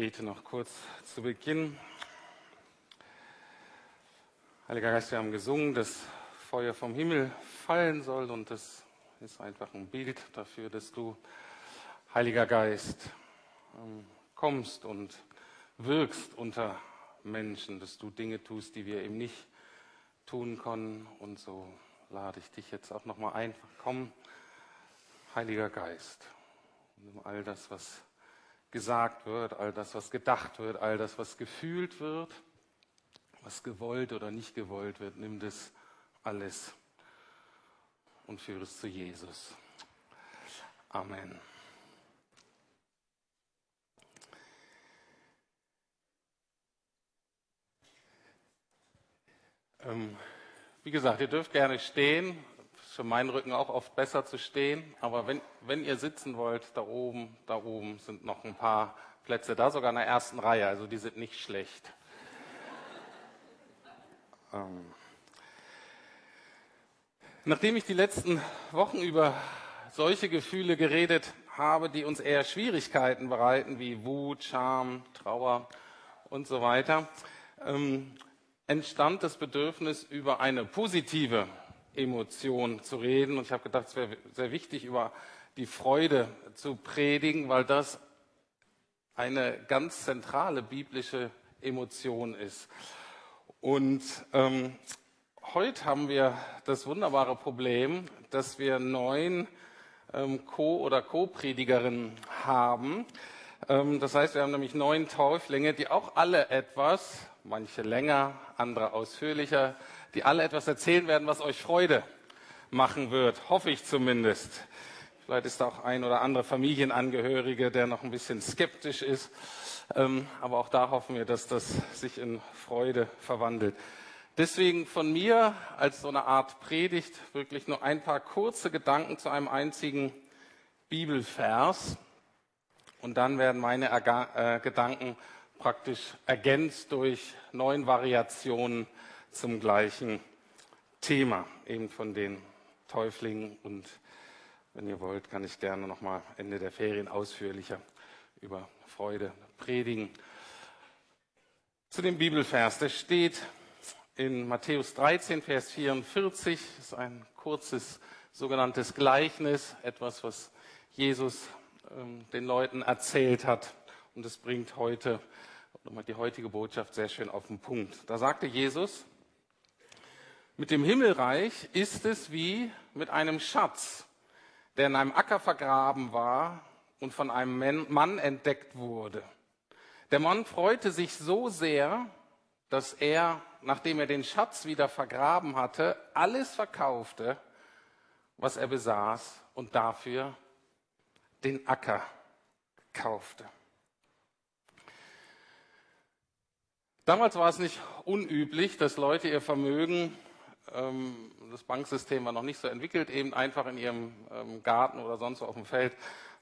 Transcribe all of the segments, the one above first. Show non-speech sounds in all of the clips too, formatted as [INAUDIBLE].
bete noch kurz zu Beginn. Heiliger Geist, wir haben gesungen, dass Feuer vom Himmel fallen soll und das ist einfach ein Bild dafür, dass du, Heiliger Geist, ähm, kommst und wirkst unter Menschen, dass du Dinge tust, die wir eben nicht tun können. Und so lade ich dich jetzt auch nochmal ein. Komm, Heiliger Geist, nimm all das, was gesagt wird, all das, was gedacht wird, all das, was gefühlt wird, was gewollt oder nicht gewollt wird, nimm das alles und führe es zu Jesus. Amen. Ähm, wie gesagt, ihr dürft gerne stehen. Für meinen Rücken auch oft besser zu stehen. Aber wenn, wenn ihr sitzen wollt, da oben, da oben sind noch ein paar Plätze, da sogar in der ersten Reihe. Also die sind nicht schlecht. [LAUGHS] ähm. Nachdem ich die letzten Wochen über solche Gefühle geredet habe, die uns eher Schwierigkeiten bereiten, wie Wut, Scham, Trauer und so weiter, ähm, entstand das Bedürfnis, über eine positive Emotion zu reden. Und ich habe gedacht, es wäre sehr wichtig, über die Freude zu predigen, weil das eine ganz zentrale biblische Emotion ist. Und ähm, heute haben wir das wunderbare Problem, dass wir neun ähm, Co- oder Co-Predigerinnen haben. Ähm, das heißt, wir haben nämlich neun Täuflinge, die auch alle etwas manche länger, andere ausführlicher, die alle etwas erzählen werden, was euch Freude machen wird, hoffe ich zumindest. Vielleicht ist da auch ein oder andere Familienangehörige, der noch ein bisschen skeptisch ist. Ähm, aber auch da hoffen wir, dass das sich in Freude verwandelt. Deswegen von mir als so eine Art Predigt wirklich nur ein paar kurze Gedanken zu einem einzigen Bibelvers. Und dann werden meine äh, Gedanken praktisch ergänzt durch neun Variationen zum gleichen Thema, eben von den Täuflingen. Und wenn ihr wollt, kann ich gerne nochmal Ende der Ferien ausführlicher über Freude predigen. Zu dem Bibelvers, der steht in Matthäus 13, Vers 44, das ist ein kurzes sogenanntes Gleichnis, etwas, was Jesus ähm, den Leuten erzählt hat. Und es bringt heute nochmal die heutige Botschaft sehr schön auf den Punkt. Da sagte Jesus, mit dem Himmelreich ist es wie mit einem Schatz, der in einem Acker vergraben war und von einem Mann entdeckt wurde. Der Mann freute sich so sehr, dass er, nachdem er den Schatz wieder vergraben hatte, alles verkaufte, was er besaß und dafür den Acker kaufte. Damals war es nicht unüblich, dass Leute ihr Vermögen, ähm, das Banksystem war noch nicht so entwickelt, eben einfach in ihrem ähm, Garten oder sonst wo auf dem Feld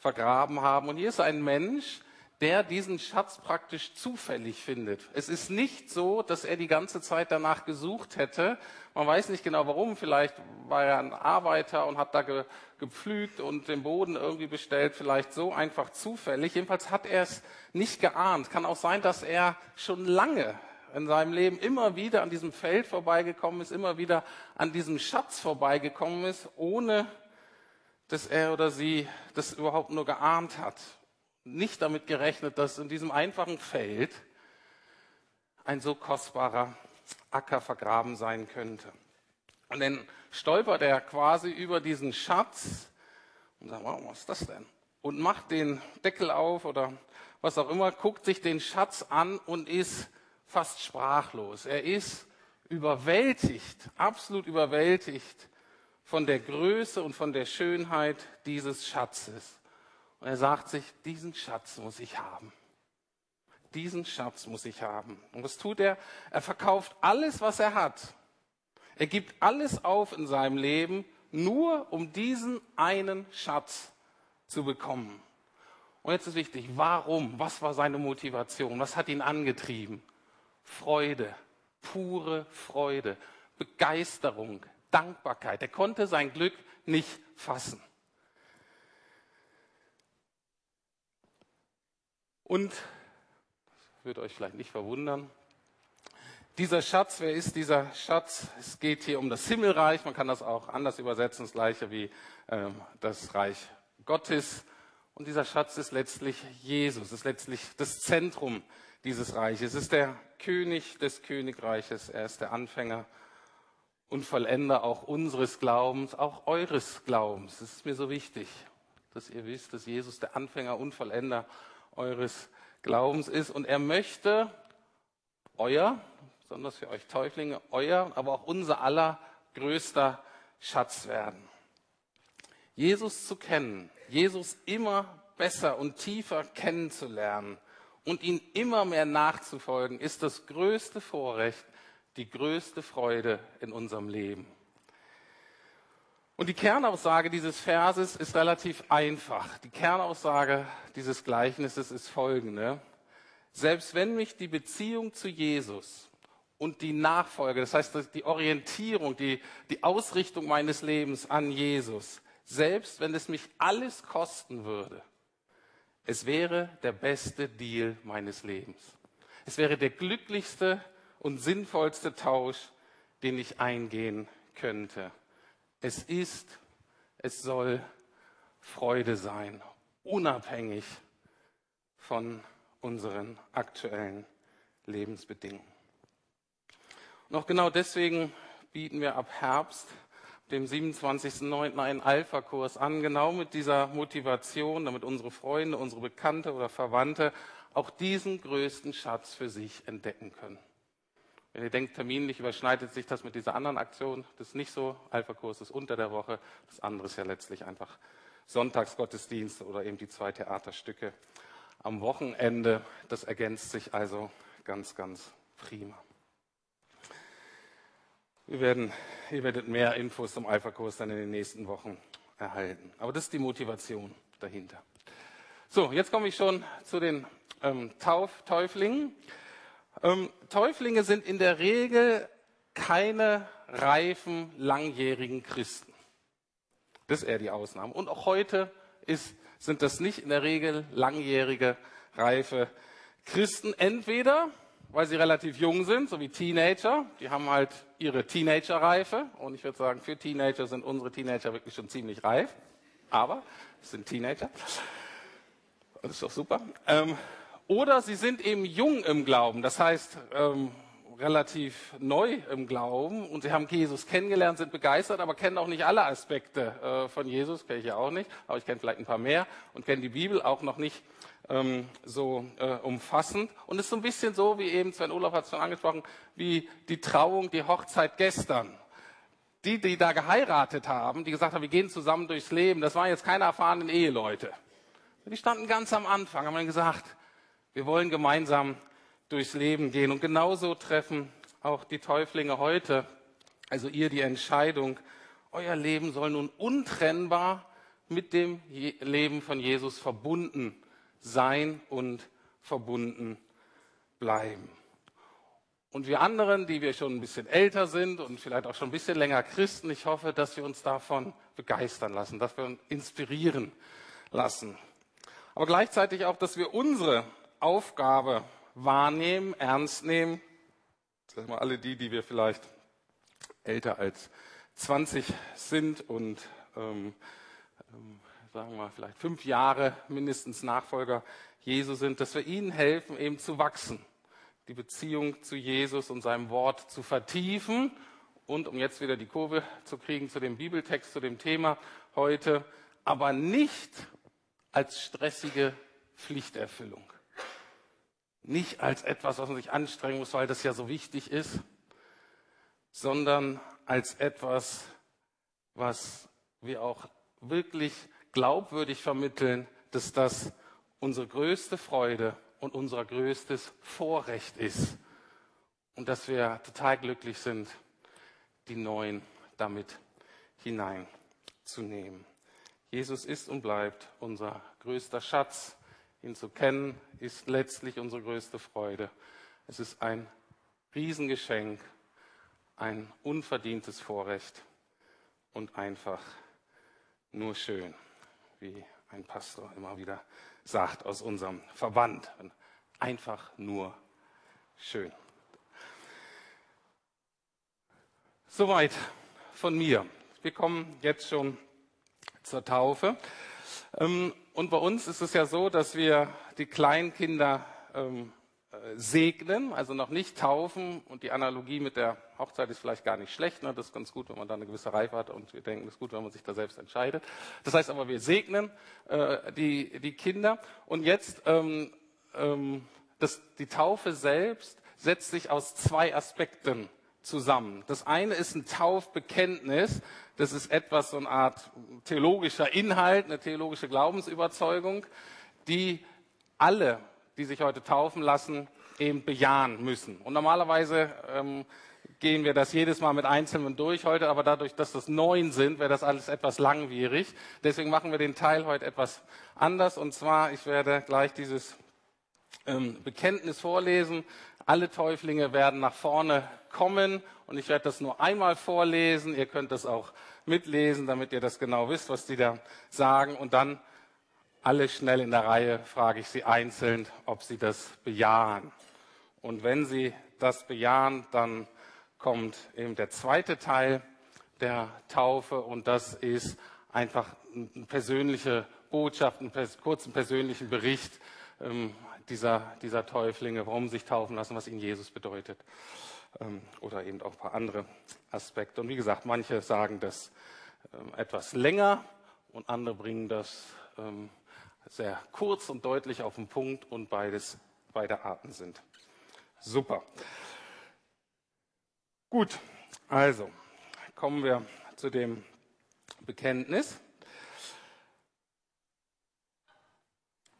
vergraben haben. Und hier ist ein Mensch, der diesen Schatz praktisch zufällig findet. Es ist nicht so, dass er die ganze Zeit danach gesucht hätte. Man weiß nicht genau warum. Vielleicht war er ein Arbeiter und hat da ge, gepflügt und den Boden irgendwie bestellt. Vielleicht so einfach zufällig. Jedenfalls hat er es nicht geahnt. Kann auch sein, dass er schon lange in seinem Leben immer wieder an diesem Feld vorbeigekommen ist, immer wieder an diesem Schatz vorbeigekommen ist, ohne dass er oder sie das überhaupt nur geahnt hat nicht damit gerechnet, dass in diesem einfachen Feld ein so kostbarer Acker vergraben sein könnte. Und dann stolpert er quasi über diesen Schatz und sagt, wow, was ist das denn? Und macht den Deckel auf oder was auch immer, guckt sich den Schatz an und ist fast sprachlos. Er ist überwältigt, absolut überwältigt von der Größe und von der Schönheit dieses Schatzes. Und er sagt sich, diesen Schatz muss ich haben. Diesen Schatz muss ich haben. Und was tut er? Er verkauft alles, was er hat. Er gibt alles auf in seinem Leben, nur um diesen einen Schatz zu bekommen. Und jetzt ist wichtig, warum? Was war seine Motivation? Was hat ihn angetrieben? Freude, pure Freude, Begeisterung, Dankbarkeit. Er konnte sein Glück nicht fassen. Und Würde euch vielleicht nicht verwundern. Dieser Schatz, wer ist dieser Schatz? Es geht hier um das Himmelreich. Man kann das auch anders übersetzen, das gleiche wie ähm, das Reich Gottes. Und dieser Schatz ist letztlich Jesus, ist letztlich das Zentrum dieses Reiches. Es ist der König des Königreiches. Er ist der Anfänger und Vollender auch unseres Glaubens, auch eures Glaubens. Das ist mir so wichtig, dass ihr wisst, dass Jesus der Anfänger und Vollender eures Glaubens ist. Und er möchte euer, besonders für euch Täuflinge, euer, aber auch unser aller größter Schatz werden. Jesus zu kennen, Jesus immer besser und tiefer kennenzulernen und ihn immer mehr nachzufolgen, ist das größte Vorrecht, die größte Freude in unserem Leben. Und die Kernaussage dieses Verses ist relativ einfach. Die Kernaussage dieses Gleichnisses ist folgende. Selbst wenn mich die Beziehung zu Jesus und die Nachfolge, das heißt die Orientierung, die, die Ausrichtung meines Lebens an Jesus, selbst wenn es mich alles kosten würde, es wäre der beste Deal meines Lebens. Es wäre der glücklichste und sinnvollste Tausch, den ich eingehen könnte. Es ist, es soll Freude sein, unabhängig von unseren aktuellen Lebensbedingungen. Auch genau deswegen bieten wir ab Herbst, dem 27.09. einen Alpha-Kurs an, genau mit dieser Motivation, damit unsere Freunde, unsere Bekannte oder Verwandte auch diesen größten Schatz für sich entdecken können. Wenn ihr denkt, terminlich überschneidet sich das mit dieser anderen Aktion, das ist nicht so. Alpha-Kurs ist unter der Woche, das andere ist ja letztlich einfach Sonntagsgottesdienst oder eben die zwei Theaterstücke am Wochenende. Das ergänzt sich also ganz, ganz prima. Wir werden, ihr werdet mehr Infos zum Alpha-Kurs dann in den nächsten Wochen erhalten. Aber das ist die Motivation dahinter. So, jetzt komme ich schon zu den ähm, Tauf Täuflingen. Ähm, Täuflinge sind in der Regel keine reifen, langjährigen Christen. Das ist eher die Ausnahme. Und auch heute ist, sind das nicht in der Regel langjährige, reife Christen. Entweder, weil sie relativ jung sind, so wie Teenager. Die haben halt ihre Teenager-Reife. Und ich würde sagen, für Teenager sind unsere Teenager wirklich schon ziemlich reif. Aber es sind Teenager. Das ist doch super. Ähm, oder sie sind eben jung im Glauben, das heißt ähm, relativ neu im Glauben und sie haben Jesus kennengelernt, sind begeistert, aber kennen auch nicht alle Aspekte äh, von Jesus, kenne ich ja auch nicht, aber ich kenne vielleicht ein paar mehr und kenne die Bibel auch noch nicht ähm, so äh, umfassend. Und es ist so ein bisschen so, wie eben Sven Olaf hat es schon angesprochen, wie die Trauung, die Hochzeit gestern. Die, die da geheiratet haben, die gesagt haben, wir gehen zusammen durchs Leben, das waren jetzt keine erfahrenen Eheleute. Die standen ganz am Anfang, haben dann gesagt, wir wollen gemeinsam durchs Leben gehen. Und genauso treffen auch die Täuflinge heute, also ihr die Entscheidung, euer Leben soll nun untrennbar mit dem Leben von Jesus verbunden sein und verbunden bleiben. Und wir anderen, die wir schon ein bisschen älter sind und vielleicht auch schon ein bisschen länger Christen, ich hoffe, dass wir uns davon begeistern lassen, dass wir uns inspirieren lassen. Aber gleichzeitig auch, dass wir unsere Aufgabe wahrnehmen, ernst nehmen. Sagen wir alle die, die wir vielleicht älter als 20 sind und ähm, ähm, sagen wir mal vielleicht fünf Jahre mindestens Nachfolger Jesu sind, dass wir ihnen helfen, eben zu wachsen, die Beziehung zu Jesus und seinem Wort zu vertiefen und um jetzt wieder die Kurve zu kriegen zu dem Bibeltext, zu dem Thema heute, aber nicht als stressige Pflichterfüllung nicht als etwas, was man sich anstrengen muss, weil das ja so wichtig ist, sondern als etwas, was wir auch wirklich glaubwürdig vermitteln, dass das unsere größte Freude und unser größtes Vorrecht ist und dass wir total glücklich sind, die Neuen damit hineinzunehmen. Jesus ist und bleibt unser größter Schatz, Ihn zu kennen ist letztlich unsere größte Freude. Es ist ein Riesengeschenk, ein unverdientes Vorrecht und einfach nur schön, wie ein Pastor immer wieder sagt aus unserem Verband. Einfach nur schön. Soweit von mir. Wir kommen jetzt schon zur Taufe. Ähm, und bei uns ist es ja so, dass wir die Kleinkinder ähm, äh, segnen, also noch nicht taufen. Und die Analogie mit der Hochzeit ist vielleicht gar nicht schlecht. Ne? Das ist ganz gut, wenn man da eine gewisse Reife hat. Und wir denken, es ist gut, wenn man sich da selbst entscheidet. Das heißt aber, wir segnen äh, die, Kinder. Und jetzt, ähm, das, die Taufe selbst setzt sich aus zwei Aspekten zusammen. Das eine ist ein Taufbekenntnis. Das ist etwas, so eine Art theologischer Inhalt, eine theologische Glaubensüberzeugung, die alle, die sich heute taufen lassen, eben bejahen müssen. Und normalerweise ähm, gehen wir das jedes Mal mit Einzelnen durch heute, aber dadurch, dass das neun sind, wäre das alles etwas langwierig. Deswegen machen wir den Teil heute etwas anders. Und zwar, ich werde gleich dieses ähm, Bekenntnis vorlesen. Alle Täuflinge werden nach vorne kommen und ich werde das nur einmal vorlesen. Ihr könnt das auch mitlesen, damit ihr das genau wisst, was die da sagen. Und dann alle schnell in der Reihe frage ich sie einzeln, ob sie das bejahen. Und wenn sie das bejahen, dann kommt eben der zweite Teil der Taufe und das ist einfach eine persönliche Botschaft, einen kurzen persönlichen Bericht ähm, dieser, dieser Täuflinge, warum sich taufen lassen, was ihnen Jesus bedeutet ähm, oder eben auch ein paar andere Aspekte. Und wie gesagt, manche sagen das ähm, etwas länger und andere bringen das ähm, sehr kurz und deutlich auf den Punkt und beides, beide Arten sind. Super. Gut, also kommen wir zu dem Bekenntnis.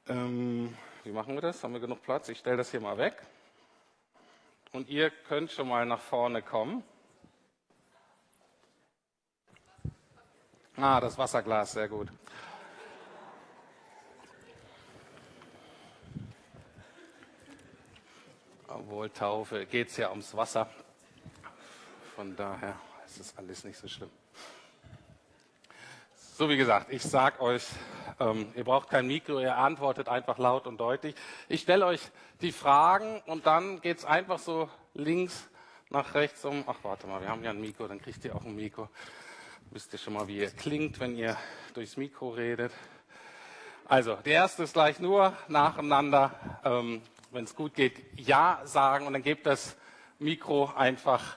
Ähm, wie machen wir das? Haben wir genug Platz? Ich stelle das hier mal weg. Und ihr könnt schon mal nach vorne kommen. Ah, das Wasserglas, sehr gut. Obwohl Taufe geht es ja ums Wasser. Von daher ist es alles nicht so schlimm. So wie gesagt, ich sage euch, ähm, ihr braucht kein Mikro, ihr antwortet einfach laut und deutlich. Ich stelle euch die Fragen und dann geht es einfach so links nach rechts um. Ach, warte mal, wir haben ja ein Mikro, dann kriegt ihr auch ein Mikro. Wisst ihr schon mal, wie ihr klingt, wenn ihr durchs Mikro redet. Also, der erste ist gleich nur nacheinander, ähm, wenn es gut geht, Ja sagen und dann gebt das Mikro einfach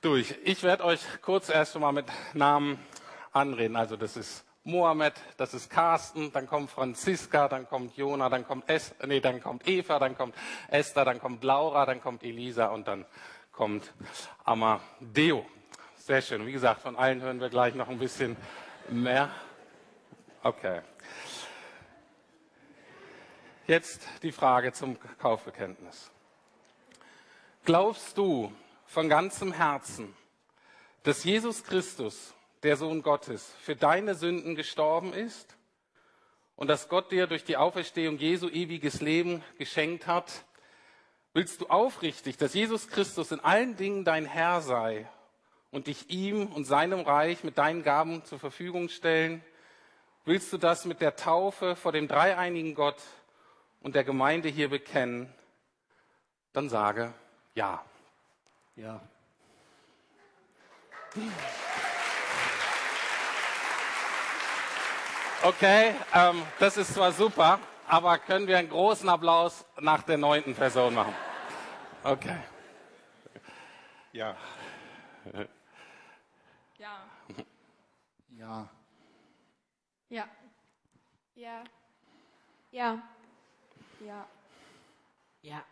durch. Ich werde euch kurz erst mal mit Namen anreden. Also das ist Mohammed, das ist Carsten, dann kommt Franziska, dann kommt Jona, dann kommt es, nee, dann kommt Eva, dann kommt Esther, dann kommt Laura, dann kommt Elisa und dann kommt Amadeo. Sehr schön. Wie gesagt, von allen hören wir gleich noch ein bisschen mehr. Okay. Jetzt die Frage zum Kaufbekenntnis. Glaubst du von ganzem Herzen, dass Jesus Christus der Sohn Gottes, für deine Sünden gestorben ist und dass Gott dir durch die Auferstehung Jesu ewiges Leben geschenkt hat, willst du aufrichtig, dass Jesus Christus in allen Dingen dein Herr sei und dich ihm und seinem Reich mit deinen Gaben zur Verfügung stellen? Willst du das mit der Taufe vor dem dreieinigen Gott und der Gemeinde hier bekennen? Dann sage ja. Ja. Okay, ähm, das ist zwar super, aber können wir einen großen Applaus nach der neunten Person machen? Okay. Ja. Ja. Ja. Ja. Ja. Ja. Ja. Ja.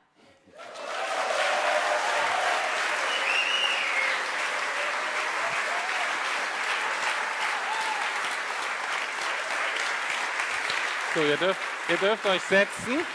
So, ihr dürft, ihr dürft euch setzen.